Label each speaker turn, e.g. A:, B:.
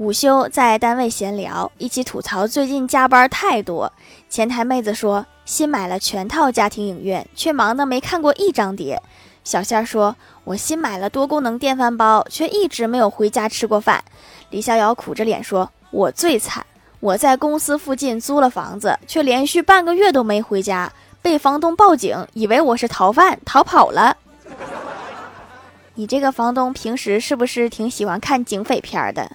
A: 午休在单位闲聊，一起吐槽最近加班太多。前台妹子说新买了全套家庭影院，却忙得没看过一张碟。小仙儿说：“我新买了多功能电饭煲，却一直没有回家吃过饭。”李逍遥苦着脸说：“我最惨，我在公司附近租了房子，却连续半个月都没回家，被房东报警，以为我是逃犯，逃跑了。”你这个房东平时是不是挺喜欢看警匪片的？